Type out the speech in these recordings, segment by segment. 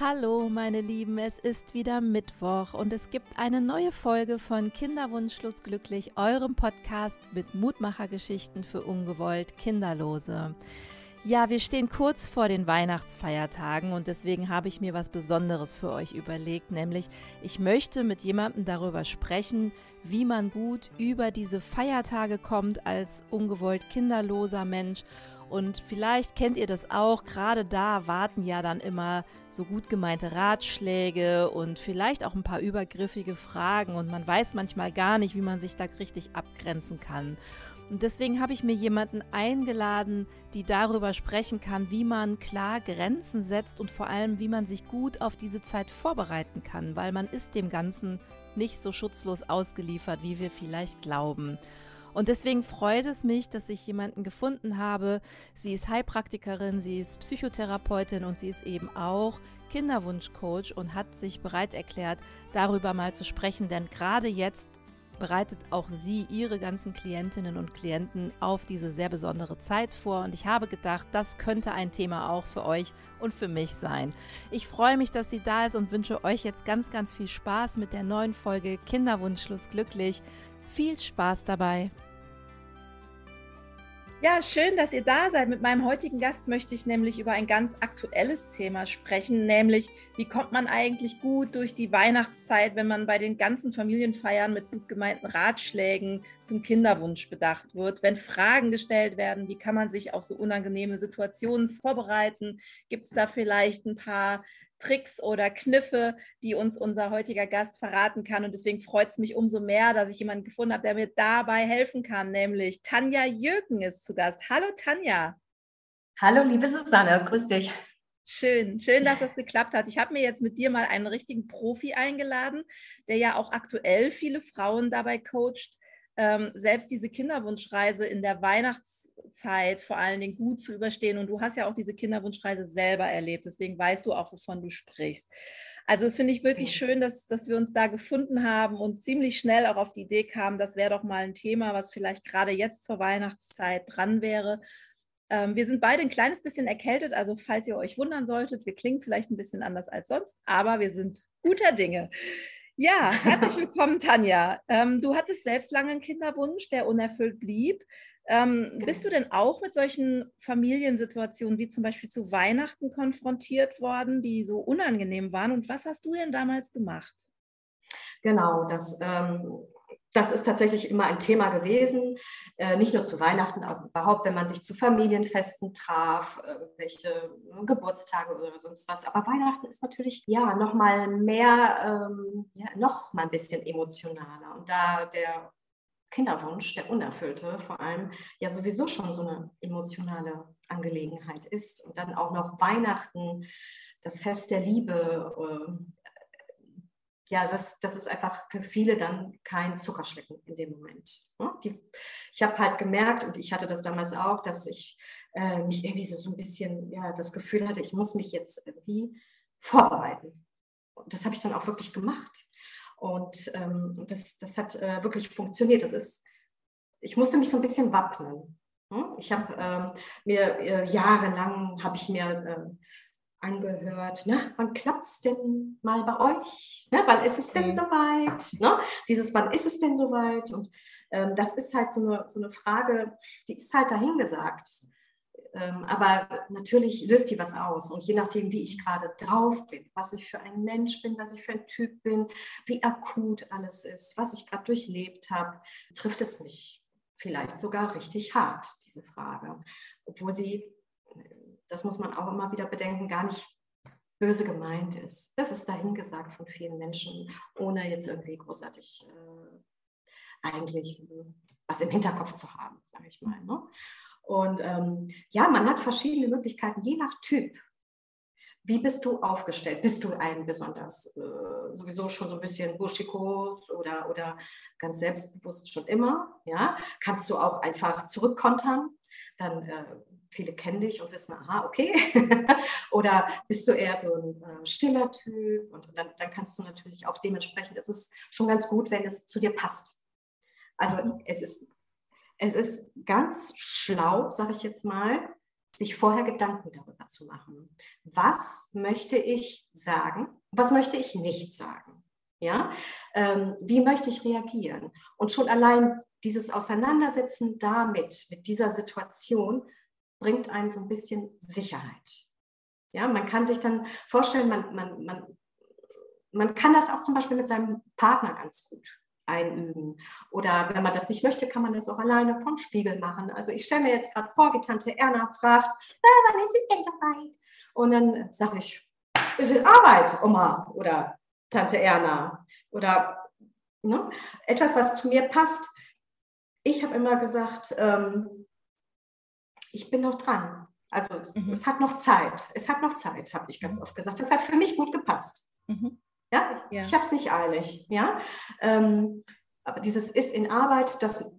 Hallo meine Lieben, es ist wieder Mittwoch und es gibt eine neue Folge von Kinderwunschlos glücklich, eurem Podcast mit Mutmachergeschichten für ungewollt Kinderlose. Ja, wir stehen kurz vor den Weihnachtsfeiertagen und deswegen habe ich mir was Besonderes für euch überlegt, nämlich ich möchte mit jemandem darüber sprechen, wie man gut über diese Feiertage kommt als ungewollt kinderloser Mensch und vielleicht kennt ihr das auch, gerade da warten ja dann immer so gut gemeinte Ratschläge und vielleicht auch ein paar übergriffige Fragen und man weiß manchmal gar nicht, wie man sich da richtig abgrenzen kann. Und deswegen habe ich mir jemanden eingeladen, die darüber sprechen kann, wie man klar Grenzen setzt und vor allem, wie man sich gut auf diese Zeit vorbereiten kann, weil man ist dem Ganzen nicht so schutzlos ausgeliefert, wie wir vielleicht glauben. Und deswegen freut es mich, dass ich jemanden gefunden habe. Sie ist Heilpraktikerin, sie ist Psychotherapeutin und sie ist eben auch Kinderwunschcoach und hat sich bereit erklärt, darüber mal zu sprechen. Denn gerade jetzt bereitet auch sie ihre ganzen Klientinnen und Klienten auf diese sehr besondere Zeit vor. Und ich habe gedacht, das könnte ein Thema auch für euch und für mich sein. Ich freue mich, dass sie da ist und wünsche euch jetzt ganz, ganz viel Spaß mit der neuen Folge Kinderwunschschluss glücklich. Viel Spaß dabei! Ja, schön, dass ihr da seid. Mit meinem heutigen Gast möchte ich nämlich über ein ganz aktuelles Thema sprechen, nämlich wie kommt man eigentlich gut durch die Weihnachtszeit, wenn man bei den ganzen Familienfeiern mit gut gemeinten Ratschlägen zum Kinderwunsch bedacht wird, wenn Fragen gestellt werden, wie kann man sich auf so unangenehme Situationen vorbereiten? Gibt es da vielleicht ein paar Tricks oder Kniffe, die uns unser heutiger Gast verraten kann. Und deswegen freut es mich umso mehr, dass ich jemanden gefunden habe, der mir dabei helfen kann, nämlich Tanja Jöken ist zu Gast. Hallo Tanja. Hallo liebe Susanne, grüß dich. Schön, schön, dass das geklappt hat. Ich habe mir jetzt mit dir mal einen richtigen Profi eingeladen, der ja auch aktuell viele Frauen dabei coacht, ähm, selbst diese Kinderwunschreise in der Weihnachtszeit vor allen Dingen gut zu überstehen. Und du hast ja auch diese Kinderwunschreise selber erlebt, deswegen weißt du auch, wovon du sprichst. Also es finde ich wirklich schön, dass, dass wir uns da gefunden haben und ziemlich schnell auch auf die Idee kamen, das wäre doch mal ein Thema, was vielleicht gerade jetzt zur Weihnachtszeit dran wäre. Ähm, wir sind beide ein kleines bisschen erkältet, also falls ihr euch wundern solltet, wir klingen vielleicht ein bisschen anders als sonst, aber wir sind guter Dinge. Ja, herzlich willkommen, Tanja. Ähm, du hattest selbst lange einen Kinderwunsch, der unerfüllt blieb. Ähm, genau. Bist du denn auch mit solchen Familiensituationen wie zum Beispiel zu Weihnachten konfrontiert worden, die so unangenehm waren? Und was hast du denn damals gemacht? Genau, das ähm, das ist tatsächlich immer ein Thema gewesen, äh, nicht nur zu Weihnachten, auch überhaupt, wenn man sich zu Familienfesten traf, welche äh, Geburtstage oder sonst was. Aber Weihnachten ist natürlich ja noch mal mehr, ähm, ja, noch mal ein bisschen emotionaler. Und da der Kinderwunsch, der unerfüllte, vor allem ja sowieso schon so eine emotionale Angelegenheit ist und dann auch noch Weihnachten, das Fest der Liebe, äh, ja, das, das ist einfach für viele dann kein Zuckerschlecken in dem Moment. Ne? Die, ich habe halt gemerkt, und ich hatte das damals auch, dass ich äh, mich irgendwie so, so ein bisschen ja, das Gefühl hatte, ich muss mich jetzt irgendwie vorbereiten. Und das habe ich dann auch wirklich gemacht. Und ähm, das, das hat äh, wirklich funktioniert. Das ist, ich musste mich so ein bisschen wappnen. Ne? Ich habe ähm, mir äh, jahrelang habe ich mir äh, angehört. Ne? Wann klappt es denn mal bei euch? Ne? Wann ist es denn mhm. soweit? Ne? Dieses Wann ist es denn soweit? Und ähm, das ist halt so eine, so eine Frage, die ist halt dahingesagt. Ähm, aber natürlich löst die was aus. Und je nachdem, wie ich gerade drauf bin, was ich für ein Mensch bin, was ich für ein Typ bin, wie akut alles ist, was ich gerade durchlebt habe, trifft es mich vielleicht sogar richtig hart, diese Frage. Obwohl sie das muss man auch immer wieder bedenken, gar nicht böse gemeint ist. Das ist dahingesagt von vielen Menschen, ohne jetzt irgendwie großartig äh, eigentlich was im Hinterkopf zu haben, sage ich mal. Ne? Und ähm, ja, man hat verschiedene Möglichkeiten, je nach Typ. Wie bist du aufgestellt? Bist du ein besonders äh, sowieso schon so ein bisschen buschikos oder, oder ganz selbstbewusst schon immer? Ja? Kannst du auch einfach zurückkontern? Dann äh, viele kennen dich und wissen, aha, okay. Oder bist du eher so ein äh, stiller Typ? Und dann, dann kannst du natürlich auch dementsprechend, es ist schon ganz gut, wenn es zu dir passt. Also es ist, es ist ganz schlau, sage ich jetzt mal, sich vorher Gedanken darüber zu machen. Was möchte ich sagen? Was möchte ich nicht sagen? Ja, ähm, wie möchte ich reagieren? Und schon allein dieses Auseinandersetzen damit, mit dieser Situation, bringt einen so ein bisschen Sicherheit. Ja, man kann sich dann vorstellen, man, man, man, man kann das auch zum Beispiel mit seinem Partner ganz gut einüben. Oder wenn man das nicht möchte, kann man das auch alleine vom Spiegel machen. Also ich stelle mir jetzt gerade vor, wie Tante Erna fragt, ah, wann ist es denn weit? Und dann sage ich, ist in Arbeit, Oma oder Tante Erna. Oder ne, etwas, was zu mir passt. Ich habe immer gesagt, ähm, ich bin noch dran. Also mhm. es hat noch Zeit. Es hat noch Zeit, habe ich ganz mhm. oft gesagt. Das hat für mich gut gepasst. Mhm. Ja, ja. ich habe es nicht eilig. Ja, ähm, aber dieses ist in Arbeit, das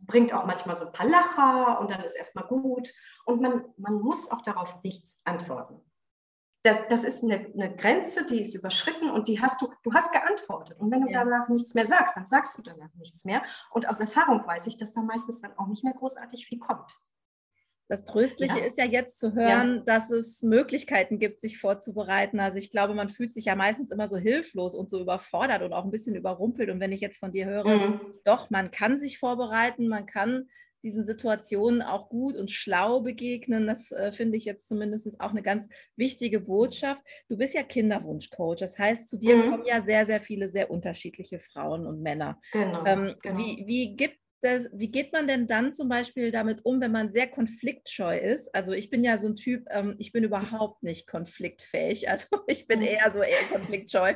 bringt auch manchmal so ein paar Lacher und dann ist erstmal gut. Und man, man muss auch darauf nichts antworten. Das, das ist eine, eine, Grenze, die ist überschritten und die hast du, du hast geantwortet. Und wenn du ja. danach nichts mehr sagst, dann sagst du danach nichts mehr. Und aus Erfahrung weiß ich, dass da meistens dann auch nicht mehr großartig viel kommt. Das Tröstliche ja. ist ja jetzt zu hören, ja. dass es Möglichkeiten gibt, sich vorzubereiten. Also ich glaube, man fühlt sich ja meistens immer so hilflos und so überfordert und auch ein bisschen überrumpelt. Und wenn ich jetzt von dir höre, mhm. doch, man kann sich vorbereiten, man kann diesen Situationen auch gut und schlau begegnen. Das äh, finde ich jetzt zumindest auch eine ganz wichtige Botschaft. Du bist ja Kinderwunschcoach. Das heißt, zu dir mhm. kommen ja sehr, sehr viele sehr unterschiedliche Frauen und Männer. Genau, ähm, genau. Wie, wie gibt das, wie geht man denn dann zum Beispiel damit um, wenn man sehr konfliktscheu ist? Also ich bin ja so ein Typ, ähm, ich bin überhaupt nicht konfliktfähig. Also ich bin mhm. eher so eher konfliktscheu.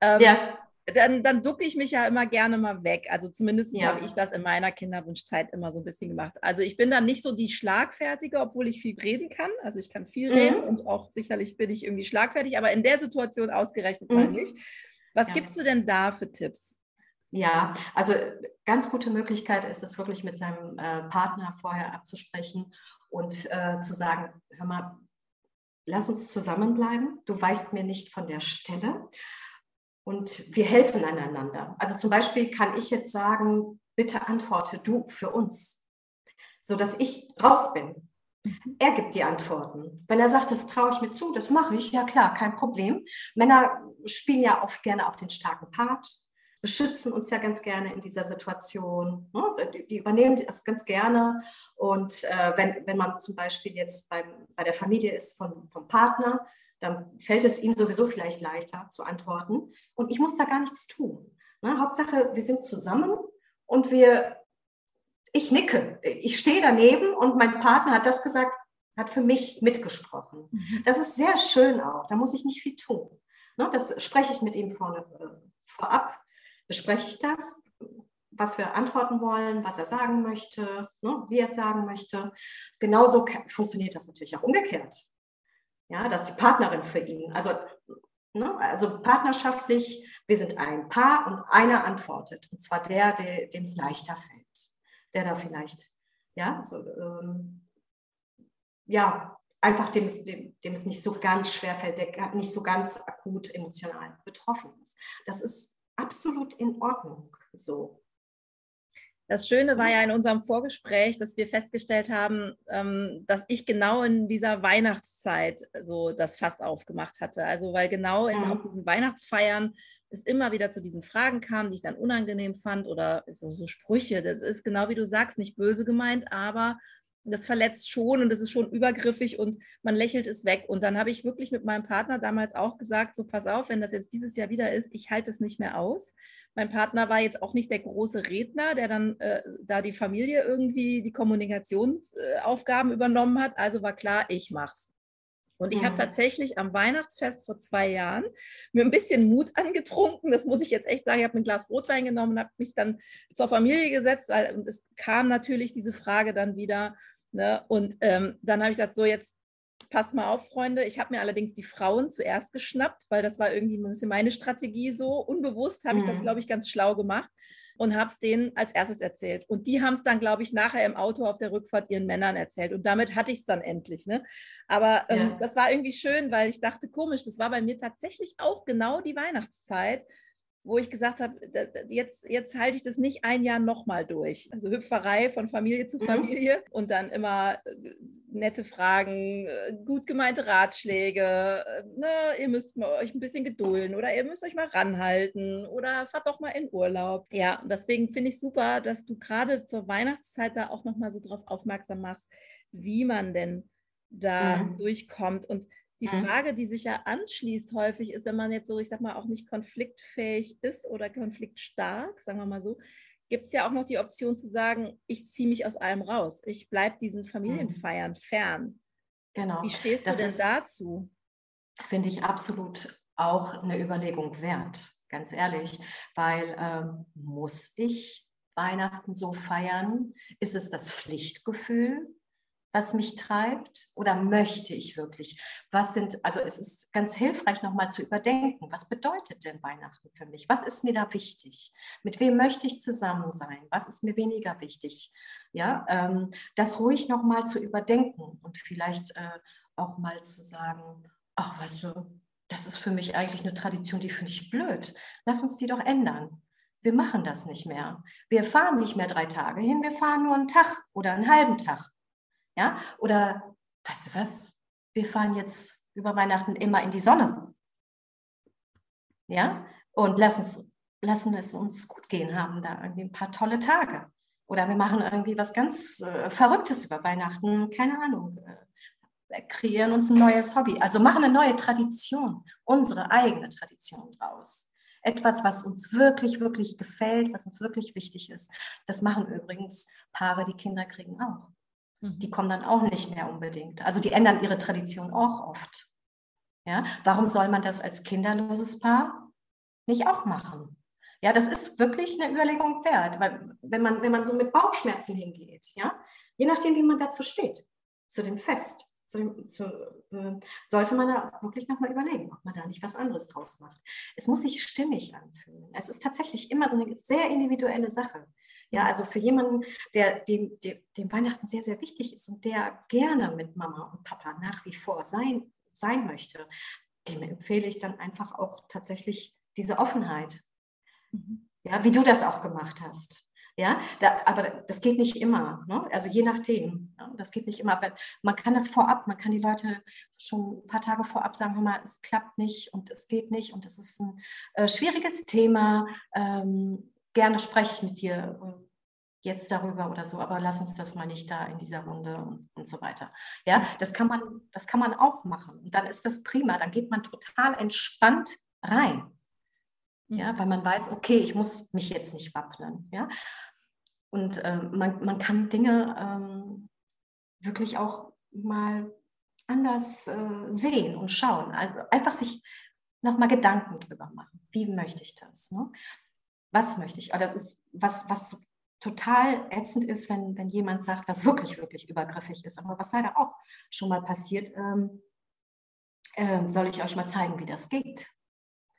Ähm, ja. Dann, dann ducke ich mich ja immer gerne mal weg. Also zumindest ja. habe ich das in meiner Kinderwunschzeit immer so ein bisschen gemacht. Also ich bin dann nicht so die Schlagfertige, obwohl ich viel reden kann. Also ich kann viel mhm. reden und auch sicherlich bin ich irgendwie schlagfertig, aber in der Situation ausgerechnet mhm. mal nicht. Was ja. gibst du denn da für Tipps? Ja, also ganz gute Möglichkeit ist es wirklich mit seinem äh, Partner vorher abzusprechen und äh, zu sagen, hör mal, lass uns zusammenbleiben, du weißt mir nicht von der Stelle und wir helfen einander. Also zum Beispiel kann ich jetzt sagen, bitte antworte du für uns, sodass ich raus bin. Mhm. Er gibt die Antworten. Wenn er sagt, das traue ich mir zu, das mache ich, ja klar, kein Problem. Männer spielen ja oft gerne auch den starken Part beschützen uns ja ganz gerne in dieser Situation. Ne? Die, übernehmen das ganz gerne. Und äh, wenn, wenn man zum Beispiel jetzt beim, bei der Familie ist von, vom Partner, dann fällt es ihm sowieso vielleicht leichter zu antworten. Und ich muss da gar nichts tun. Ne? Hauptsache, wir sind zusammen und wir, ich nicke, ich stehe daneben und mein Partner hat das gesagt, hat für mich mitgesprochen. Mhm. Das ist sehr schön auch, da muss ich nicht viel tun. Ne? Das spreche ich mit ihm vorne, äh, vorab bespreche ich das, was wir antworten wollen, was er sagen möchte, ne, wie er es sagen möchte. Genauso funktioniert das natürlich auch umgekehrt. Ja, dass die Partnerin für ihn, also, ne, also partnerschaftlich, wir sind ein Paar und einer antwortet. Und zwar der, der dem es leichter fällt. Der da vielleicht, ja, so, ähm, ja, einfach dem dem, dem es nicht so ganz schwer fällt, der nicht so ganz akut emotional betroffen ist. Das ist absolut in Ordnung so. Das Schöne war ja in unserem Vorgespräch, dass wir festgestellt haben, ähm, dass ich genau in dieser Weihnachtszeit so das Fass aufgemacht hatte. Also weil genau in mhm. diesen Weihnachtsfeiern es immer wieder zu diesen Fragen kam, die ich dann unangenehm fand oder so, so Sprüche. Das ist genau wie du sagst, nicht böse gemeint, aber das verletzt schon und das ist schon übergriffig und man lächelt es weg. Und dann habe ich wirklich mit meinem Partner damals auch gesagt, so pass auf, wenn das jetzt dieses Jahr wieder ist, ich halte es nicht mehr aus. Mein Partner war jetzt auch nicht der große Redner, der dann äh, da die Familie irgendwie die Kommunikationsaufgaben übernommen hat. Also war klar, ich mach's. Und ich habe tatsächlich am Weihnachtsfest vor zwei Jahren mir ein bisschen Mut angetrunken. Das muss ich jetzt echt sagen. Ich habe ein Glas Rotwein genommen und habe mich dann zur Familie gesetzt. Und es kam natürlich diese Frage dann wieder. Ne? Und ähm, dann habe ich gesagt, so jetzt passt mal auf, Freunde. Ich habe mir allerdings die Frauen zuerst geschnappt, weil das war irgendwie ein bisschen meine Strategie so. Unbewusst habe ich das, mhm. glaube ich, ganz schlau gemacht und habe es denen als erstes erzählt. Und die haben es dann, glaube ich, nachher im Auto auf der Rückfahrt ihren Männern erzählt. Und damit hatte ich es dann endlich. Ne? Aber ähm, ja. das war irgendwie schön, weil ich dachte, komisch, das war bei mir tatsächlich auch genau die Weihnachtszeit. Wo ich gesagt habe, jetzt, jetzt halte ich das nicht ein Jahr nochmal durch. Also Hüpferei von Familie zu mhm. Familie mhm. und dann immer äh, nette Fragen, äh, gut gemeinte Ratschläge. Äh, ne, ihr müsst euch ein bisschen gedulden oder ihr müsst euch mal ranhalten oder fahrt doch mal in Urlaub. Ja, deswegen finde ich super, dass du gerade zur Weihnachtszeit da auch nochmal so drauf aufmerksam machst, wie man denn da mhm. durchkommt und die mhm. Frage, die sich ja anschließt häufig, ist, wenn man jetzt so, ich sag mal, auch nicht konfliktfähig ist oder konfliktstark, sagen wir mal so, gibt es ja auch noch die Option zu sagen, ich ziehe mich aus allem raus. Ich bleibe diesen Familienfeiern mhm. fern. Genau. Wie stehst du das denn ist, dazu? Finde ich absolut auch eine Überlegung wert, ganz ehrlich, weil ähm, muss ich Weihnachten so feiern? Ist es das Pflichtgefühl? Was mich treibt oder möchte ich wirklich? Was sind, also es ist ganz hilfreich nochmal zu überdenken, was bedeutet denn Weihnachten für mich? Was ist mir da wichtig? Mit wem möchte ich zusammen sein? Was ist mir weniger wichtig? Ja, ähm, das ruhig nochmal zu überdenken und vielleicht äh, auch mal zu sagen, ach, weißt du, das ist für mich eigentlich eine Tradition, die finde ich blöd. Lass uns die doch ändern. Wir machen das nicht mehr. Wir fahren nicht mehr drei Tage hin, wir fahren nur einen Tag oder einen halben Tag. Ja? Oder, weißt du was, wir fahren jetzt über Weihnachten immer in die Sonne. Ja? Und lassen es, lassen es uns gut gehen, haben da irgendwie ein paar tolle Tage. Oder wir machen irgendwie was ganz äh, Verrücktes über Weihnachten, keine Ahnung. Äh, kreieren uns ein neues Hobby. Also machen eine neue Tradition, unsere eigene Tradition draus. Etwas, was uns wirklich, wirklich gefällt, was uns wirklich wichtig ist. Das machen übrigens Paare, die Kinder kriegen auch. Die mhm. kommen dann auch nicht mehr unbedingt. Also die ändern ihre Tradition auch oft. Ja, warum soll man das als kinderloses Paar nicht auch machen? Ja, das ist wirklich eine Überlegung wert, weil wenn man, wenn man so mit Bauchschmerzen hingeht, ja, je nachdem, wie man dazu steht, zu dem Fest, zu zu, äh, sollte man da wirklich nochmal überlegen, ob man da nicht was anderes draus macht. Es muss sich stimmig anfühlen. Es ist tatsächlich immer so eine sehr individuelle Sache. Ja, also für jemanden, der dem, dem, dem Weihnachten sehr, sehr wichtig ist und der gerne mit Mama und Papa nach wie vor sein, sein möchte, dem empfehle ich dann einfach auch tatsächlich diese Offenheit. Mhm. Ja, wie du das auch gemacht hast. Ja, da, aber das geht nicht immer. Ne? Also je nachdem. Ja, das geht nicht immer. Aber man kann das vorab, man kann die Leute schon ein paar Tage vorab sagen, hör mal, es klappt nicht und es geht nicht und es ist ein äh, schwieriges Thema. Ähm, gerne spreche ich mit dir jetzt darüber oder so, aber lass uns das mal nicht da in dieser Runde und, und so weiter. Ja, das kann man, das kann man auch machen. Und dann ist das prima. Dann geht man total entspannt rein. Ja, mhm. weil man weiß, okay, ich muss mich jetzt nicht wappnen. Ja, und äh, man, man kann Dinge ähm, wirklich auch mal anders äh, sehen und schauen. Also einfach sich nochmal Gedanken drüber machen. Wie möchte ich das? Ne? was möchte ich? Oder was, was total ätzend ist, wenn, wenn jemand sagt, was wirklich, wirklich übergriffig ist, aber was leider auch schon mal passiert, ähm, äh, soll ich euch mal zeigen, wie das geht.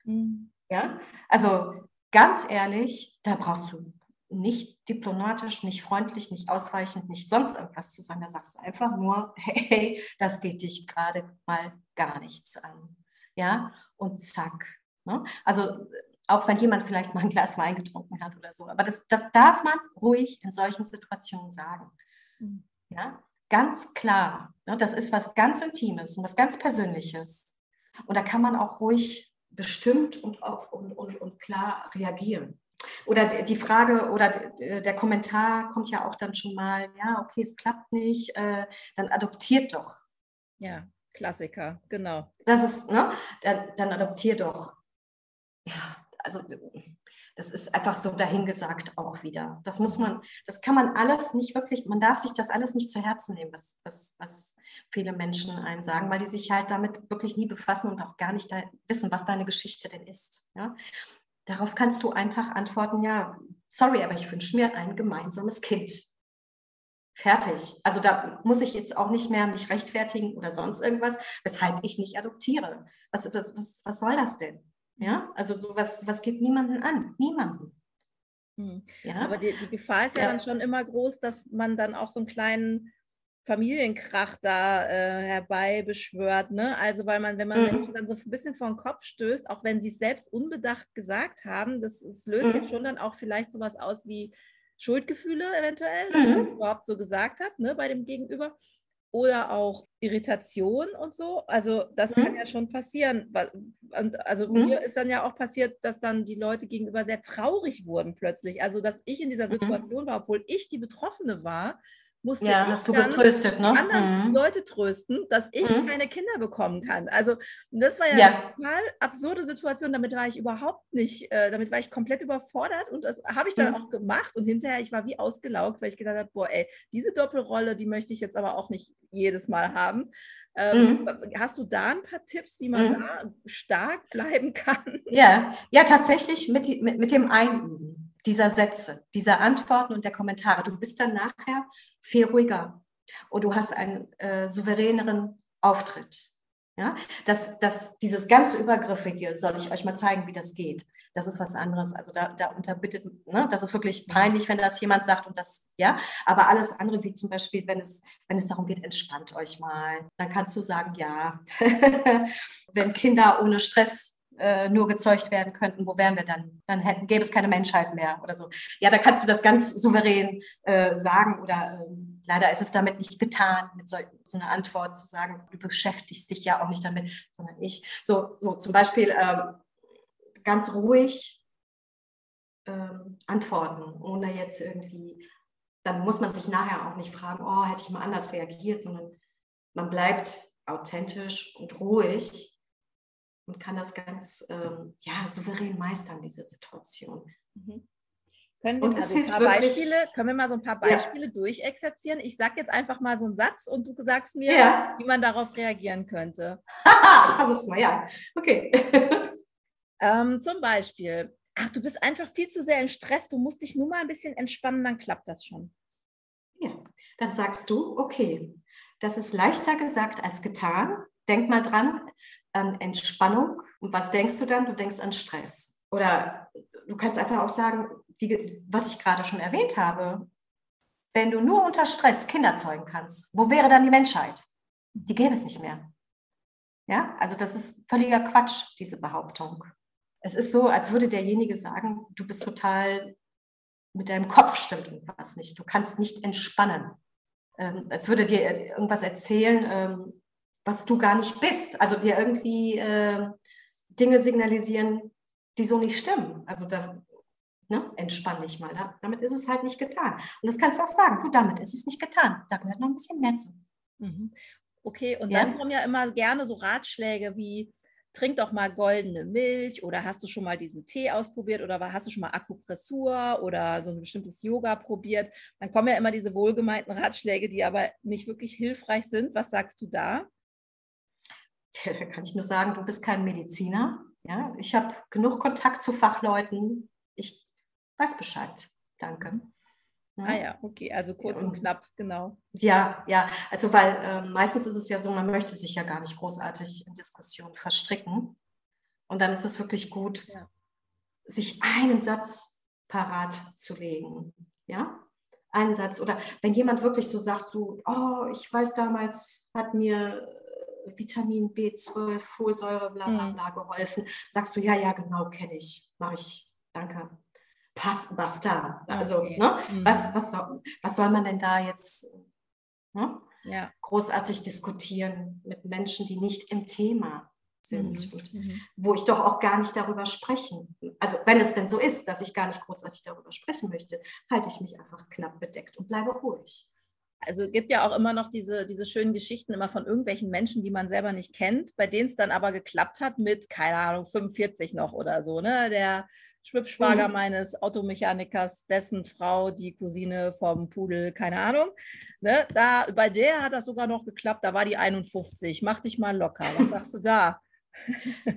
Mhm. Ja, also ganz ehrlich, da brauchst du nicht diplomatisch, nicht freundlich, nicht ausweichend, nicht sonst irgendwas zu sagen. Da sagst du einfach nur, hey, das geht dich gerade mal gar nichts an. Ja, und zack. Ne? Also auch wenn jemand vielleicht mal ein Glas Wein getrunken hat oder so. Aber das, das darf man ruhig in solchen Situationen sagen. Mhm. Ja, ganz klar. Ne? Das ist was ganz Intimes und was ganz Persönliches. Und da kann man auch ruhig bestimmt und, und, und, und klar reagieren. Oder die Frage oder der Kommentar kommt ja auch dann schon mal, ja, okay, es klappt nicht, äh, dann adoptiert doch. Ja, Klassiker, genau. Das ist, ne, dann, dann adoptiert doch. Ja, also das ist einfach so dahingesagt auch wieder. Das muss man, das kann man alles nicht wirklich, man darf sich das alles nicht zu Herzen nehmen, was, was, was viele Menschen einem sagen, weil die sich halt damit wirklich nie befassen und auch gar nicht wissen, was deine Geschichte denn ist. Ja? Darauf kannst du einfach antworten, ja, sorry, aber ich wünsche mir ein gemeinsames Kind. Fertig. Also da muss ich jetzt auch nicht mehr mich rechtfertigen oder sonst irgendwas, weshalb ich nicht adoptiere. Was, was, was soll das denn? Ja, also sowas was geht niemanden an, niemanden. Hm. Ja? Aber die, die, Gefahr ist ja, ja, dann schon immer groß, dass man dann auch so einen kleinen Familienkrach da äh, herbeibeschwört. Ne? Also weil man, wenn man mhm. Menschen dann so ein bisschen vor den Kopf stößt, auch wenn sie es selbst unbedacht gesagt haben, das, das löst mhm. ja schon dann auch vielleicht sowas aus wie Schuldgefühle eventuell, dass mhm. man es überhaupt so gesagt hat ne, bei dem Gegenüber oder auch Irritation und so. Also das mhm. kann ja schon passieren. Und also mhm. mir ist dann ja auch passiert, dass dann die Leute gegenüber sehr traurig wurden plötzlich. Also dass ich in dieser mhm. Situation mhm. war, obwohl ich die Betroffene war musste ja, hast du getröstet, ne? andere mhm. Leute trösten, dass ich mhm. keine Kinder bekommen kann. Also das war ja, ja, eine total absurde Situation. Damit war ich überhaupt nicht, äh, damit war ich komplett überfordert und das habe ich dann mhm. auch gemacht und hinterher, ich war wie ausgelaugt, weil ich gedacht habe, boah, ey, diese Doppelrolle, die möchte ich jetzt aber auch nicht jedes Mal haben. Ähm, mhm. Hast du da ein paar Tipps, wie man mhm. da stark bleiben kann? Ja, ja tatsächlich mit, mit, mit dem Einüben dieser Sätze, dieser Antworten und der Kommentare. Du bist dann nachher viel ruhiger und du hast einen äh, souveräneren Auftritt. Ja, das, das, dieses ganz Übergriffige soll ich euch mal zeigen, wie das geht. Das ist was anderes. Also da, da unterbittet, ne, das ist wirklich peinlich, wenn das jemand sagt und das, ja. Aber alles andere, wie zum Beispiel, wenn es, wenn es darum geht, entspannt euch mal, dann kannst du sagen, ja. wenn Kinder ohne Stress äh, nur gezeugt werden könnten, wo wären wir dann? Dann hätten, gäbe es keine Menschheit mehr oder so. Ja, da kannst du das ganz souverän äh, sagen oder äh, leider ist es damit nicht getan, mit so, so, einer Antwort zu sagen, du beschäftigst dich ja auch nicht damit, sondern ich. So, so zum Beispiel ähm, ganz ruhig ähm, antworten, ohne jetzt irgendwie, dann muss man sich nachher auch nicht fragen, oh, hätte ich mal anders reagiert, sondern man bleibt authentisch und ruhig und kann das ganz ähm, ja, souverän meistern, diese Situation. Mhm. Können wir, mal so ein paar Beispiele, können wir mal so ein paar Beispiele ja. durchexerzieren? Ich sage jetzt einfach mal so einen Satz und du sagst mir, ja. wie man darauf reagieren könnte. ich versuche es mal, ja. Okay. ähm, zum Beispiel, ach, du bist einfach viel zu sehr im Stress, du musst dich nur mal ein bisschen entspannen, dann klappt das schon. Ja, dann sagst du, okay, das ist leichter gesagt als getan. Denk mal dran, an Entspannung. Und was denkst du dann? Du denkst an Stress. Oder du kannst einfach auch sagen, die, was ich gerade schon erwähnt habe, wenn du nur unter Stress Kinder zeugen kannst, wo wäre dann die Menschheit? Die gäbe es nicht mehr. Ja, also das ist völliger Quatsch, diese Behauptung. Es ist so, als würde derjenige sagen, du bist total, mit deinem Kopf stimmt irgendwas nicht. Du kannst nicht entspannen. Ähm, als würde dir irgendwas erzählen, ähm, was du gar nicht bist. Also dir irgendwie äh, Dinge signalisieren, die so nicht stimmen. Also da ne, entspann dich mal. Da, damit ist es halt nicht getan. Und das kannst du auch sagen, gut, damit ist es nicht getan. Da gehört noch ein bisschen mehr zu. Mhm. Okay, und ja? dann kommen ja immer gerne so Ratschläge wie, trink doch mal goldene Milch oder hast du schon mal diesen Tee ausprobiert oder hast du schon mal Akupressur oder so ein bestimmtes Yoga probiert? Dann kommen ja immer diese wohlgemeinten Ratschläge, die aber nicht wirklich hilfreich sind. Was sagst du da? Da kann ich nur sagen, du bist kein Mediziner. Ja, ich habe genug Kontakt zu Fachleuten. Ich weiß Bescheid. Danke. Ja. Ah ja, okay, also kurz ja, und knapp, genau. Ja, ja, also weil äh, meistens ist es ja so, man möchte sich ja gar nicht großartig in Diskussionen verstricken. Und dann ist es wirklich gut, ja. sich einen Satz parat zu legen. Ja, einen Satz. Oder wenn jemand wirklich so sagt, so, oh, ich weiß, damals hat mir Vitamin B12, Folsäure, bla bla hm. bla geholfen. Sagst du, ja, ja, genau, kenne ich, mache ich, danke. Passt, basta. Also, okay. ne? Mhm. was, was, soll, was soll man denn da jetzt ne? ja. großartig diskutieren mit Menschen, die nicht im Thema sind mhm. und mhm. wo ich doch auch gar nicht darüber sprechen. Also wenn es denn so ist, dass ich gar nicht großartig darüber sprechen möchte, halte ich mich einfach knapp bedeckt und bleibe ruhig. Also es gibt ja auch immer noch diese, diese schönen Geschichten immer von irgendwelchen Menschen, die man selber nicht kennt, bei denen es dann aber geklappt hat mit, keine Ahnung, 45 noch oder so. Ne? Der Schwibschwager mhm. meines Automechanikers, dessen Frau, die Cousine vom Pudel, keine Ahnung. Ne? Da, bei der hat das sogar noch geklappt, da war die 51. Mach dich mal locker. Was sagst du da?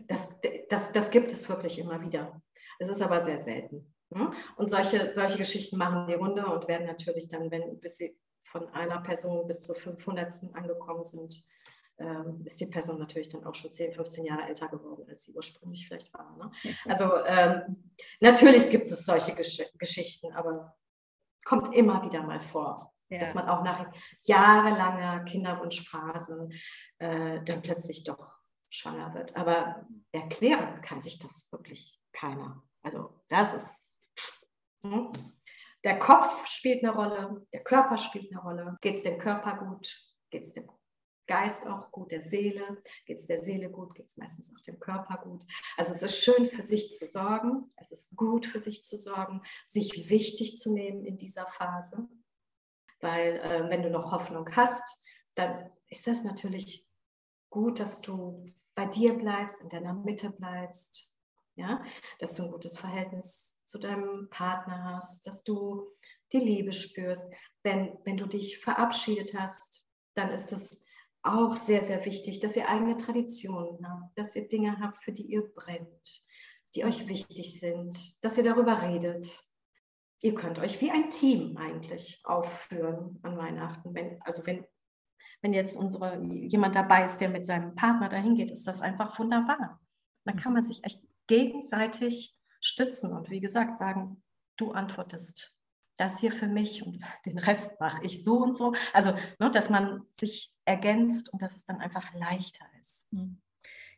Das, das, das gibt es wirklich immer wieder. Es ist aber sehr selten. Ne? Und solche, solche Geschichten machen die Runde und werden natürlich dann, wenn bis sie von einer Person bis zur 500. angekommen sind, ähm, ist die Person natürlich dann auch schon 10, 15 Jahre älter geworden, als sie ursprünglich vielleicht war. Ne? Also ähm, natürlich gibt es solche Gesch Geschichten, aber kommt immer wieder mal vor. Ja. Dass man auch nach jahrelanger Kinderwunschphase äh, dann plötzlich doch schwanger wird. Aber erklären kann sich das wirklich keiner. Also das ist. Hm? Der Kopf spielt eine Rolle, der Körper spielt eine Rolle. Geht es dem Körper gut? Geht es dem Geist auch gut, der Seele? Geht es der Seele gut? Geht es meistens auch dem Körper gut? Also es ist schön für sich zu sorgen. Es ist gut für sich zu sorgen, sich wichtig zu nehmen in dieser Phase. Weil äh, wenn du noch Hoffnung hast, dann ist das natürlich gut, dass du bei dir bleibst, in deiner Mitte bleibst, ja, dass du ein gutes Verhältnis zu deinem Partner hast, dass du die Liebe spürst. Wenn, wenn du dich verabschiedet hast, dann ist es auch sehr, sehr wichtig, dass ihr eigene Traditionen habt, dass ihr Dinge habt, für die ihr brennt, die euch wichtig sind, dass ihr darüber redet. Ihr könnt euch wie ein Team eigentlich aufführen an Weihnachten. Wenn, also wenn, wenn jetzt unsere, jemand dabei ist, der mit seinem Partner dahin geht, ist das einfach wunderbar. Da kann man sich echt gegenseitig stützen und wie gesagt sagen, du antwortest das hier für mich und den Rest mache ich so und so. Also, ne, dass man sich ergänzt und dass es dann einfach leichter ist. Hm.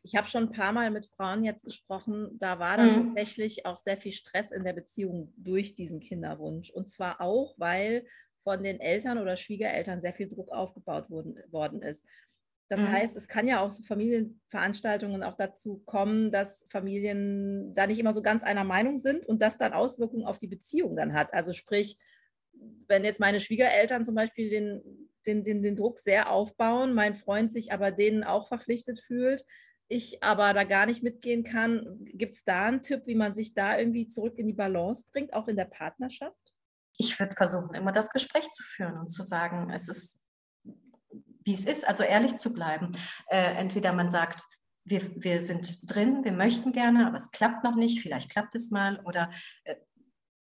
Ich habe schon ein paar Mal mit Frauen jetzt gesprochen, da war dann mhm. tatsächlich auch sehr viel Stress in der Beziehung durch diesen Kinderwunsch. Und zwar auch, weil von den Eltern oder Schwiegereltern sehr viel Druck aufgebaut worden, worden ist. Das mhm. heißt, es kann ja auch so Familienveranstaltungen auch dazu kommen, dass Familien da nicht immer so ganz einer Meinung sind und das dann Auswirkungen auf die Beziehung dann hat. Also sprich, wenn jetzt meine Schwiegereltern zum Beispiel den, den, den, den Druck sehr aufbauen, mein Freund sich aber denen auch verpflichtet fühlt, ich aber da gar nicht mitgehen kann, gibt es da einen Tipp, wie man sich da irgendwie zurück in die Balance bringt, auch in der Partnerschaft? Ich würde versuchen, immer das Gespräch zu führen und zu sagen, es ist wie es ist, also ehrlich zu bleiben. Äh, entweder man sagt, wir, wir sind drin, wir möchten gerne, aber es klappt noch nicht, vielleicht klappt es mal, oder äh,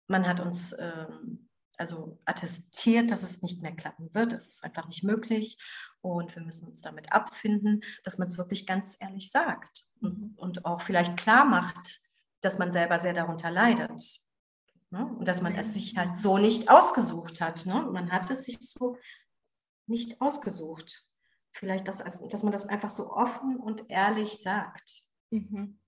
man hat uns äh, also attestiert, dass es nicht mehr klappen wird, es ist einfach nicht möglich und wir müssen uns damit abfinden, dass man es wirklich ganz ehrlich sagt und, mhm. und auch vielleicht klar macht, dass man selber sehr darunter leidet. Ne? Und dass man es sich halt so nicht ausgesucht hat. Ne? Man hat es sich so nicht ausgesucht. Vielleicht, dass, dass man das einfach so offen und ehrlich sagt. Mhm.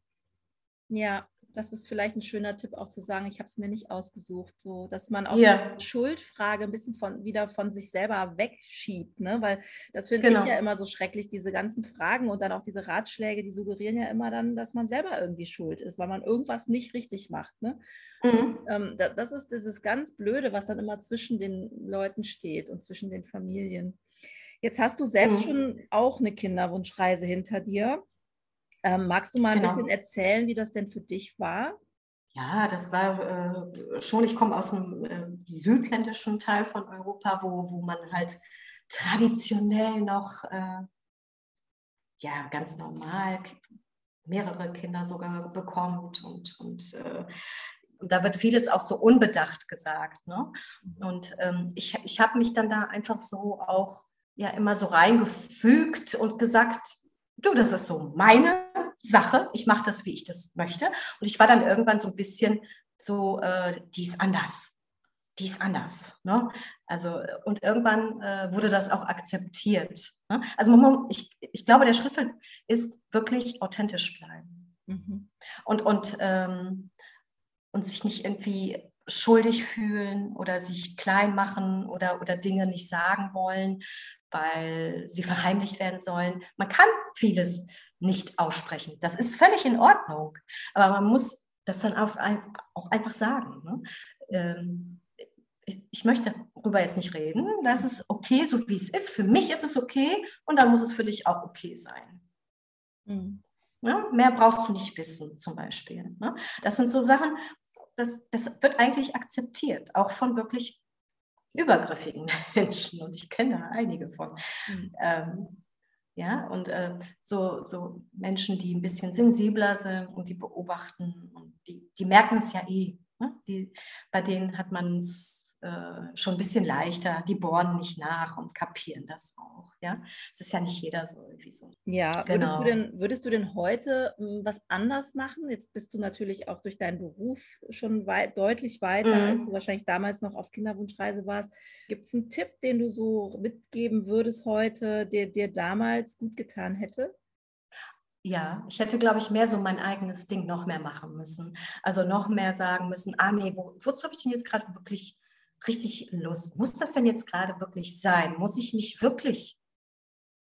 Ja, das ist vielleicht ein schöner Tipp auch zu sagen, ich habe es mir nicht ausgesucht, so dass man auch ja. die Schuldfrage ein bisschen von, wieder von sich selber wegschiebt, ne? weil das finde genau. ich ja immer so schrecklich, diese ganzen Fragen und dann auch diese Ratschläge, die suggerieren ja immer dann, dass man selber irgendwie schuld ist, weil man irgendwas nicht richtig macht. Ne? Mhm. Und, ähm, das, das ist dieses ganz Blöde, was dann immer zwischen den Leuten steht und zwischen den Familien. Jetzt hast du selbst mhm. schon auch eine Kinderwunschreise hinter dir. Ähm, magst du mal ein genau. bisschen erzählen, wie das denn für dich war? Ja, das war äh, schon, ich komme aus einem äh, südländischen Teil von Europa, wo, wo man halt traditionell noch äh, ja, ganz normal mehrere Kinder sogar bekommt und, und, äh, da wird vieles auch so unbedacht gesagt. Ne? Und ähm, ich, ich habe mich dann da einfach so auch ja immer so reingefügt und gesagt, du, das ist so meine Sache, ich mache das, wie ich das möchte. Und ich war dann irgendwann so ein bisschen so, äh, die ist anders, die ist anders. Ne? Also, und irgendwann äh, wurde das auch akzeptiert. Ne? Also ich, ich glaube, der Schlüssel ist wirklich authentisch bleiben. Mhm. Und, und, ähm, und sich nicht irgendwie schuldig fühlen oder sich klein machen oder, oder Dinge nicht sagen wollen, weil sie verheimlicht werden sollen. Man kann vieles nicht aussprechen. Das ist völlig in Ordnung. Aber man muss das dann auch, auch einfach sagen. Ne? Ähm, ich möchte darüber jetzt nicht reden. Das ist okay, so wie es ist. Für mich ist es okay und dann muss es für dich auch okay sein. Mhm. Ja, mehr brauchst du nicht wissen, zum Beispiel. Ne? Das sind so Sachen, das, das wird eigentlich akzeptiert, auch von wirklich übergriffigen Menschen. Und ich kenne da einige von. Mhm. Ähm, ja, und äh, so, so Menschen, die ein bisschen sensibler sind und die beobachten und die, die merken es ja eh. Ne? Die, bei denen hat man es äh, schon ein bisschen leichter. Die bohren nicht nach und kapieren das auch. Ja, es ist ja nicht jeder so irgendwie so. Ja, genau. würdest, du denn, würdest du denn heute hm, was anders machen? Jetzt bist du natürlich auch durch deinen Beruf schon weit, deutlich weiter, mhm. als du wahrscheinlich damals noch auf Kinderwunschreise warst. Gibt es einen Tipp, den du so mitgeben würdest heute, der dir damals gut getan hätte? Ja, ich hätte, glaube ich, mehr so mein eigenes Ding noch mehr machen müssen. Also noch mehr sagen müssen, ah nee, wo, wozu habe ich denn jetzt gerade wirklich richtig Lust? Muss das denn jetzt gerade wirklich sein? Muss ich mich wirklich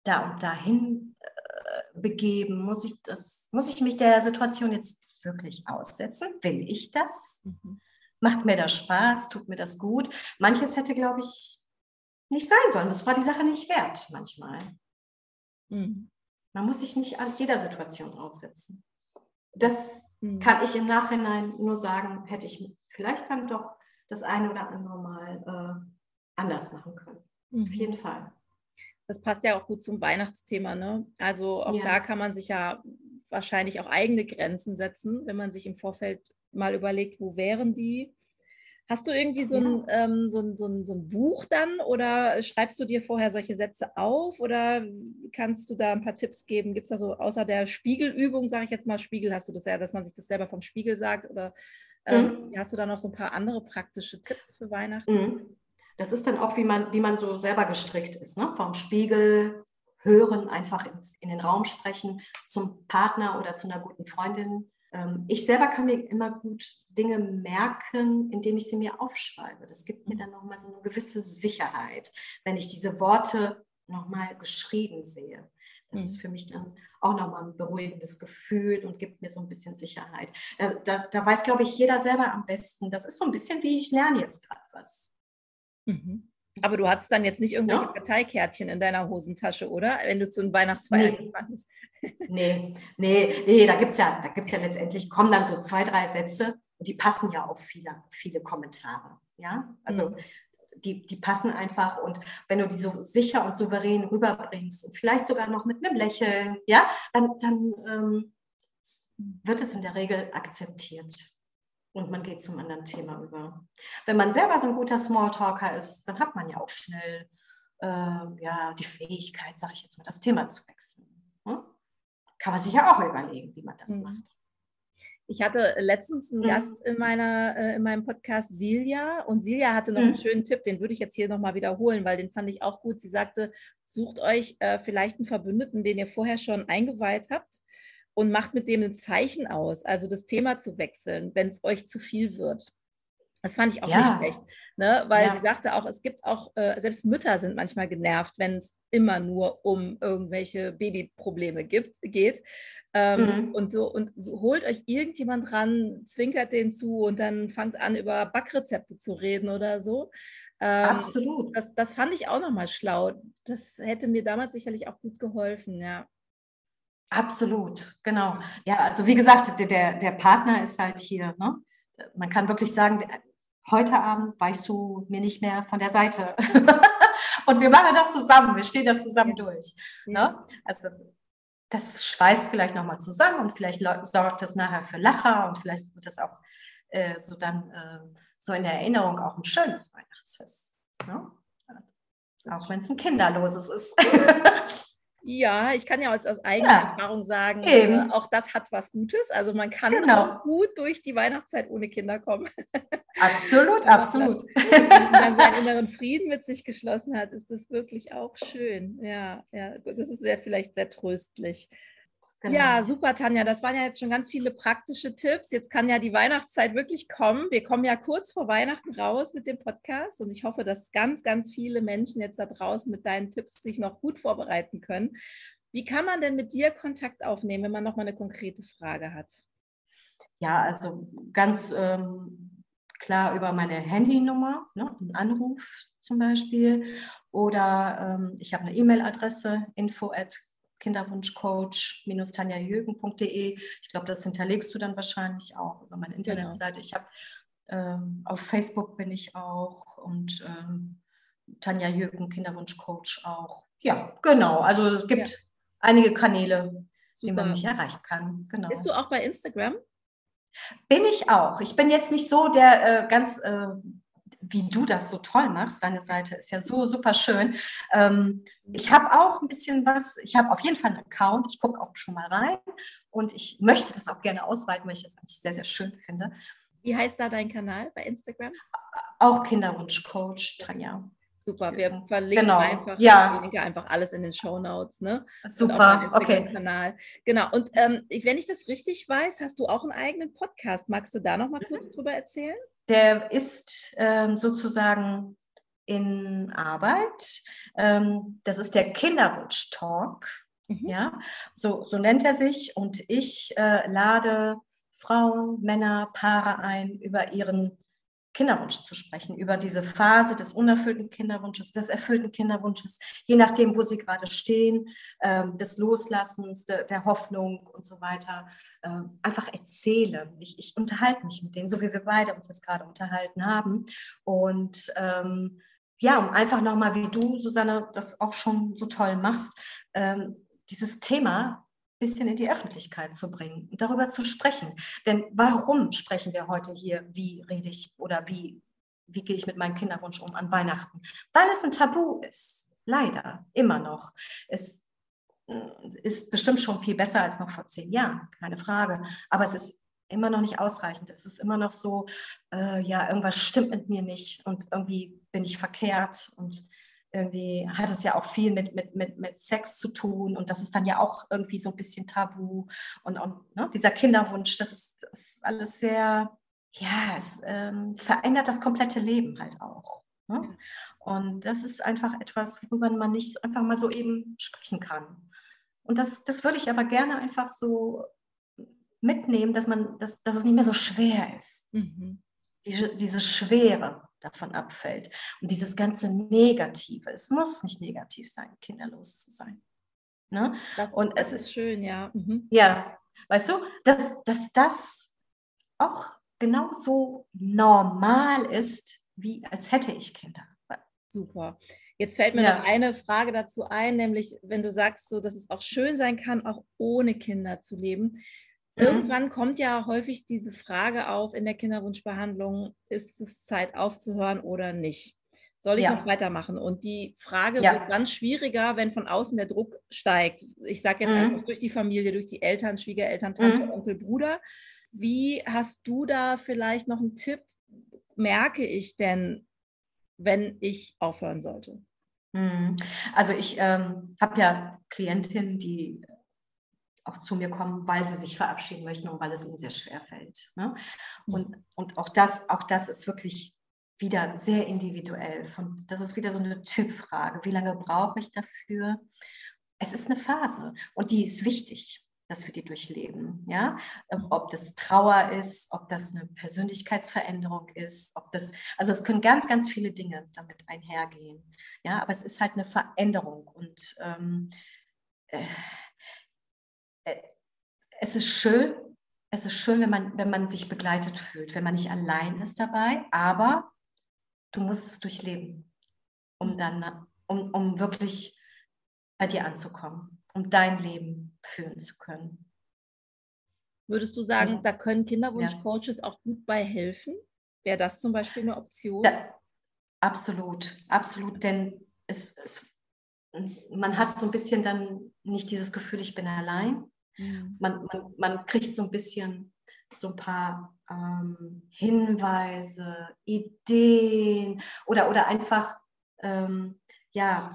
da und dahin äh, begeben? Muss ich, das, muss ich mich der Situation jetzt wirklich aussetzen? Will ich das? Mhm. Macht mir das Spaß? Tut mir das gut? Manches hätte, glaube ich, nicht sein sollen. Das war die Sache nicht wert manchmal. Mhm. Man muss sich nicht an jeder Situation aussetzen. Das mhm. kann ich im Nachhinein nur sagen, hätte ich vielleicht dann doch das eine oder andere Mal äh, anders machen können. Mhm. Auf jeden Fall. Das passt ja auch gut zum Weihnachtsthema. Ne? Also auch ja. da kann man sich ja wahrscheinlich auch eigene Grenzen setzen, wenn man sich im Vorfeld mal überlegt, wo wären die Hast du irgendwie so ein, ähm, so, ein, so, ein, so ein Buch dann oder schreibst du dir vorher solche Sätze auf oder kannst du da ein paar Tipps geben? Gibt es da so außer der Spiegelübung, sage ich jetzt mal, Spiegel hast du das ja, dass man sich das selber vom Spiegel sagt oder ähm, mhm. hast du da noch so ein paar andere praktische Tipps für Weihnachten? Mhm. Das ist dann auch, wie man, wie man so selber gestrickt ist, ne? vom Spiegel hören, einfach in, in den Raum sprechen, zum Partner oder zu einer guten Freundin ähm, ich selber kann mir immer gut Dinge merken, indem ich sie mir aufschreibe. Das gibt mir dann nochmal so eine gewisse Sicherheit, wenn ich diese Worte nochmal geschrieben sehe. Das mhm. ist für mich dann auch nochmal ein beruhigendes Gefühl und gibt mir so ein bisschen Sicherheit. Da, da, da weiß, glaube ich, jeder selber am besten. Das ist so ein bisschen wie ich lerne jetzt gerade was. Mhm. Aber du hattest dann jetzt nicht irgendwelche ja. Karteikärtchen in deiner Hosentasche, oder? Wenn du zu einem Weihnachtsfeier nee. gefahren bist. nee, nee, nee, da gibt es ja, ja letztendlich, kommen dann so zwei, drei Sätze und die passen ja auf viele, viele Kommentare. Ja, also mhm. die, die passen einfach und wenn du die so sicher und souverän rüberbringst und vielleicht sogar noch mit einem Lächeln, ja, dann, dann ähm, wird es in der Regel akzeptiert und man geht zum anderen Thema über. Wenn man selber so ein guter Smalltalker ist, dann hat man ja auch schnell äh, ja, die Fähigkeit, sage ich jetzt mal, das Thema zu wechseln. Hm? Kann man sich ja auch überlegen, wie man das mhm. macht. Ich hatte letztens einen mhm. Gast in, meiner, äh, in meinem Podcast, Silja, und Silja hatte noch mhm. einen schönen Tipp, den würde ich jetzt hier nochmal wiederholen, weil den fand ich auch gut. Sie sagte, sucht euch äh, vielleicht einen Verbündeten, den ihr vorher schon eingeweiht habt und macht mit dem ein Zeichen aus, also das Thema zu wechseln, wenn es euch zu viel wird. Das fand ich auch ja. nicht schlecht, ne? weil ja. sie sagte auch, es gibt auch, äh, selbst Mütter sind manchmal genervt, wenn es immer nur um irgendwelche Babyprobleme gibt, geht. Ähm, mhm. Und so, und so holt euch irgendjemand ran, zwinkert den zu und dann fangt an, über Backrezepte zu reden oder so. Ähm, Absolut. Das, das fand ich auch nochmal schlau. Das hätte mir damals sicherlich auch gut geholfen, ja. Absolut, genau. Ja, also wie gesagt, der, der Partner ist halt hier. Ne? Man kann wirklich sagen, heute Abend weißt du mir nicht mehr von der Seite. Und wir machen das zusammen, wir stehen das zusammen durch. Ne? Also das schweißt vielleicht nochmal zusammen und vielleicht sorgt das nachher für Lacher und vielleicht wird das auch äh, so dann äh, so in der Erinnerung auch ein schönes Weihnachtsfest. Ne? Auch wenn es ein kinderloses ist. Ja, ich kann ja aus, aus eigener ja, Erfahrung sagen, äh, auch das hat was Gutes. Also man kann genau. auch gut durch die Weihnachtszeit ohne Kinder kommen. Absolut, absolut. Wenn man seinen inneren Frieden mit sich geschlossen hat, ist das wirklich auch schön. Ja, ja, das ist sehr, vielleicht sehr tröstlich. Genau. Ja, super, Tanja. Das waren ja jetzt schon ganz viele praktische Tipps. Jetzt kann ja die Weihnachtszeit wirklich kommen. Wir kommen ja kurz vor Weihnachten raus mit dem Podcast und ich hoffe, dass ganz, ganz viele Menschen jetzt da draußen mit deinen Tipps sich noch gut vorbereiten können. Wie kann man denn mit dir Kontakt aufnehmen, wenn man noch mal eine konkrete Frage hat? Ja, also ganz ähm, klar über meine Handynummer, ne, einen Anruf zum Beispiel. Oder ähm, ich habe eine E-Mail-Adresse info at kinderwunschcoach-tanjajürgen.de. Ich glaube, das hinterlegst du dann wahrscheinlich auch über meine genau. Internetseite. Ich habe ähm, auf Facebook bin ich auch und ähm, Tanja Jürgen, Kinderwunschcoach auch. Ja, genau. Also es gibt ja. einige Kanäle, Super. wie man mich erreichen kann. Genau. Bist du auch bei Instagram? Bin ich auch. Ich bin jetzt nicht so der äh, ganz äh, wie du das so toll machst. Deine Seite ist ja so super schön. Ähm, ich habe auch ein bisschen was, ich habe auf jeden Fall einen Account, ich gucke auch schon mal rein und ich möchte das auch gerne ausweiten, weil ich das eigentlich sehr, sehr schön finde. Wie heißt da dein Kanal bei Instagram? Auch Kinderwunschcoach, Tanja. Super, wir verlinken genau. einfach, ja. einfach alles in den Show Notes. Ne? Super, okay. Kanal. Genau, und ähm, wenn ich das richtig weiß, hast du auch einen eigenen Podcast. Magst du da noch mal mhm. kurz drüber erzählen? Der ist ähm, sozusagen in Arbeit. Ähm, das ist der Kinderwunsch-Talk. Mhm. Ja, so, so nennt er sich. Und ich äh, lade Frauen, Männer, Paare ein, über ihren Kinderwunsch zu sprechen, über diese Phase des unerfüllten Kinderwunsches, des erfüllten Kinderwunsches, je nachdem, wo sie gerade stehen, ähm, des Loslassens, de, der Hoffnung und so weiter, äh, einfach erzählen. Ich, ich, unterhalte mich mit denen, so wie wir beide uns jetzt gerade unterhalten haben. Und ähm, ja, um einfach nochmal, wie du, Susanne, das auch schon so toll machst, ähm, dieses Thema bisschen in die Öffentlichkeit zu bringen und darüber zu sprechen. Denn warum sprechen wir heute hier, wie rede ich oder wie, wie gehe ich mit meinem Kinderwunsch um an Weihnachten? Weil es ein Tabu ist, leider, immer noch. Es äh, ist bestimmt schon viel besser als noch vor zehn Jahren, keine Frage. Aber es ist immer noch nicht ausreichend. Es ist immer noch so, äh, ja, irgendwas stimmt mit mir nicht und irgendwie bin ich verkehrt und irgendwie hat es ja auch viel mit, mit, mit, mit Sex zu tun und das ist dann ja auch irgendwie so ein bisschen tabu und, und ne, dieser Kinderwunsch, das ist, das ist, alles sehr, ja, es ähm, verändert das komplette Leben halt auch. Ne? Und das ist einfach etwas, worüber man nicht einfach mal so eben sprechen kann. Und das, das würde ich aber gerne einfach so mitnehmen, dass man, dass, dass es nicht mehr so schwer ist. Mhm. Diese, diese Schwere davon abfällt. Und dieses ganze Negative, es muss nicht negativ sein, kinderlos zu sein. Ne? Das, und es ist schön, ja. Mhm. Ja, weißt du, dass, dass das auch genauso normal ist, wie als hätte ich Kinder. Super. Jetzt fällt mir ja. noch eine Frage dazu ein, nämlich wenn du sagst, so, dass es auch schön sein kann, auch ohne Kinder zu leben. Mhm. Irgendwann kommt ja häufig diese Frage auf in der Kinderwunschbehandlung, ist es Zeit aufzuhören oder nicht? Soll ich ja. noch weitermachen? Und die Frage ja. wird dann schwieriger, wenn von außen der Druck steigt. Ich sage jetzt mhm. einfach durch die Familie, durch die Eltern, Schwiegereltern, Tante, mhm. Onkel, Bruder. Wie hast du da vielleicht noch einen Tipp? Merke ich denn, wenn ich aufhören sollte? Mhm. Also ich ähm, habe ja Klientinnen, die auch zu mir kommen, weil sie sich verabschieden möchten und weil es ihnen sehr schwer fällt. Ne? Mhm. Und, und auch, das, auch das ist wirklich wieder sehr individuell. Von, das ist wieder so eine Typfrage. Wie lange brauche ich dafür? Es ist eine Phase und die ist wichtig, dass wir die durchleben. Ja? Ähm, ob das Trauer ist, ob das eine Persönlichkeitsveränderung ist, ob das, also es können ganz, ganz viele Dinge damit einhergehen. Ja, aber es ist halt eine Veränderung und ähm, äh, äh, es ist schön, es ist schön, wenn man, wenn man sich begleitet fühlt, wenn man nicht allein ist dabei, aber du musst es durchleben, um dann, um, um wirklich bei dir anzukommen, um dein Leben führen zu können. Würdest du sagen, ja. da können Kinderwunschcoaches ja. auch gut bei helfen? Wäre das zum Beispiel eine Option? Da, absolut, absolut, denn es, es, man hat so ein bisschen dann nicht dieses Gefühl, ich bin allein, Mhm. Man, man, man kriegt so ein bisschen so ein paar ähm, Hinweise, Ideen oder, oder einfach ähm, ja,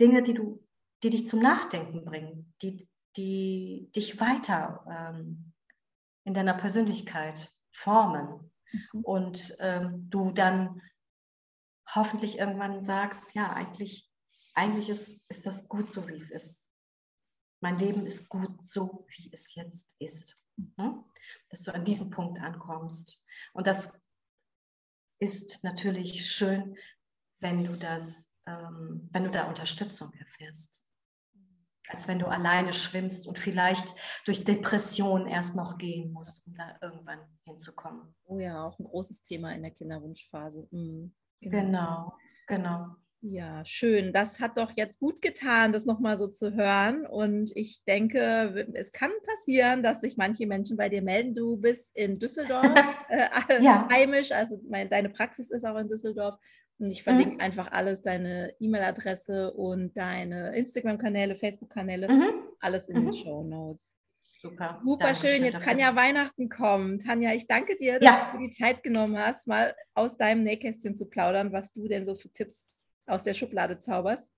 Dinge, die, du, die dich zum Nachdenken bringen, die, die dich weiter ähm, in deiner Persönlichkeit formen. Mhm. Und ähm, du dann hoffentlich irgendwann sagst, ja, eigentlich, eigentlich ist, ist das gut so, wie es ist mein Leben ist gut so, wie es jetzt ist. Mhm. Dass du an diesen Punkt ankommst. Und das ist natürlich schön, wenn du das, ähm, wenn du da Unterstützung erfährst. Als wenn du alleine schwimmst und vielleicht durch Depression erst noch gehen musst, um da irgendwann hinzukommen. Oh ja, auch ein großes Thema in der Kinderwunschphase. Mhm. Genau. genau, genau. Ja, schön. Das hat doch jetzt gut getan, das nochmal so zu hören. Und ich denke, es kann passieren, dass sich manche Menschen bei dir melden. Du bist in Düsseldorf äh, ja. heimisch, also mein, deine Praxis ist auch in Düsseldorf. Und ich verlinke mhm. einfach alles, deine E-Mail-Adresse und deine Instagram-Kanäle, Facebook-Kanäle, mhm. alles in mhm. den Show Notes. Super. Super schön. Jetzt kann ja Weihnachten kommen. Tanja, ich danke dir, dass ja. du die Zeit genommen hast, mal aus deinem Nähkästchen zu plaudern, was du denn so für Tipps aus der Schublade zauberst.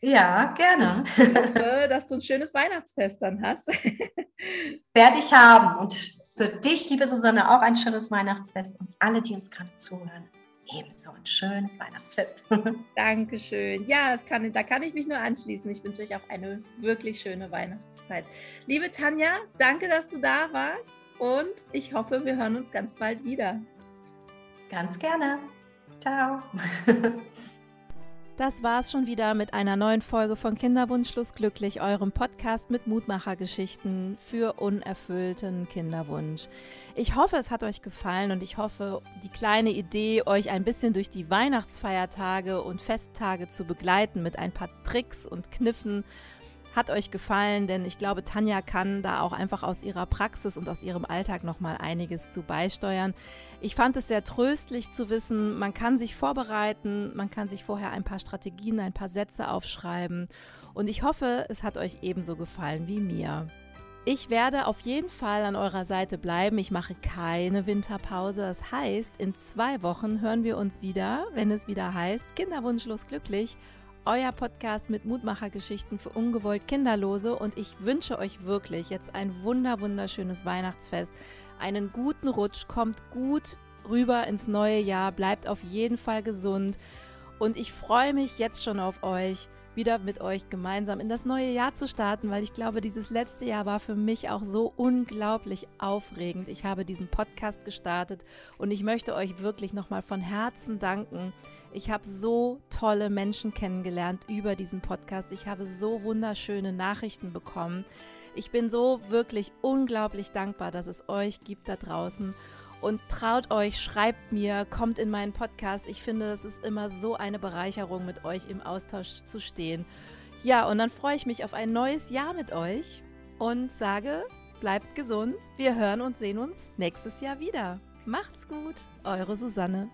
Ja, gerne. Ich hoffe, dass du ein schönes Weihnachtsfest dann hast. Werde ich haben. Und für dich, liebe Susanne, auch ein schönes Weihnachtsfest und alle, die uns gerade zuhören ebenso ein schönes Weihnachtsfest. Dankeschön. Ja, kann, da kann ich mich nur anschließen. Ich wünsche euch auch eine wirklich schöne Weihnachtszeit. Liebe Tanja, danke, dass du da warst und ich hoffe, wir hören uns ganz bald wieder. Ganz gerne. Ciao. Das war's schon wieder mit einer neuen Folge von Kinderwunschlos glücklich, eurem Podcast mit Mutmachergeschichten für unerfüllten Kinderwunsch. Ich hoffe, es hat euch gefallen und ich hoffe, die kleine Idee, euch ein bisschen durch die Weihnachtsfeiertage und Festtage zu begleiten mit ein paar Tricks und Kniffen hat euch gefallen, denn ich glaube, Tanja kann da auch einfach aus ihrer Praxis und aus ihrem Alltag noch mal einiges zu beisteuern. Ich fand es sehr tröstlich zu wissen, man kann sich vorbereiten, man kann sich vorher ein paar Strategien, ein paar Sätze aufschreiben und ich hoffe, es hat euch ebenso gefallen wie mir. Ich werde auf jeden Fall an eurer Seite bleiben. Ich mache keine Winterpause. Das heißt, in zwei Wochen hören wir uns wieder, wenn es wieder heißt Kinderwunschlos glücklich euer Podcast mit Mutmachergeschichten für ungewollt Kinderlose und ich wünsche euch wirklich jetzt ein wunder wunderschönes Weihnachtsfest, einen guten Rutsch, kommt gut rüber ins neue Jahr, bleibt auf jeden Fall gesund und ich freue mich jetzt schon auf euch, wieder mit euch gemeinsam in das neue Jahr zu starten, weil ich glaube, dieses letzte Jahr war für mich auch so unglaublich aufregend. Ich habe diesen Podcast gestartet und ich möchte euch wirklich nochmal von Herzen danken ich habe so tolle Menschen kennengelernt über diesen Podcast. Ich habe so wunderschöne Nachrichten bekommen. Ich bin so wirklich unglaublich dankbar, dass es euch gibt da draußen. Und traut euch, schreibt mir, kommt in meinen Podcast. Ich finde, es ist immer so eine Bereicherung, mit euch im Austausch zu stehen. Ja, und dann freue ich mich auf ein neues Jahr mit euch und sage, bleibt gesund. Wir hören und sehen uns nächstes Jahr wieder. Macht's gut, eure Susanne.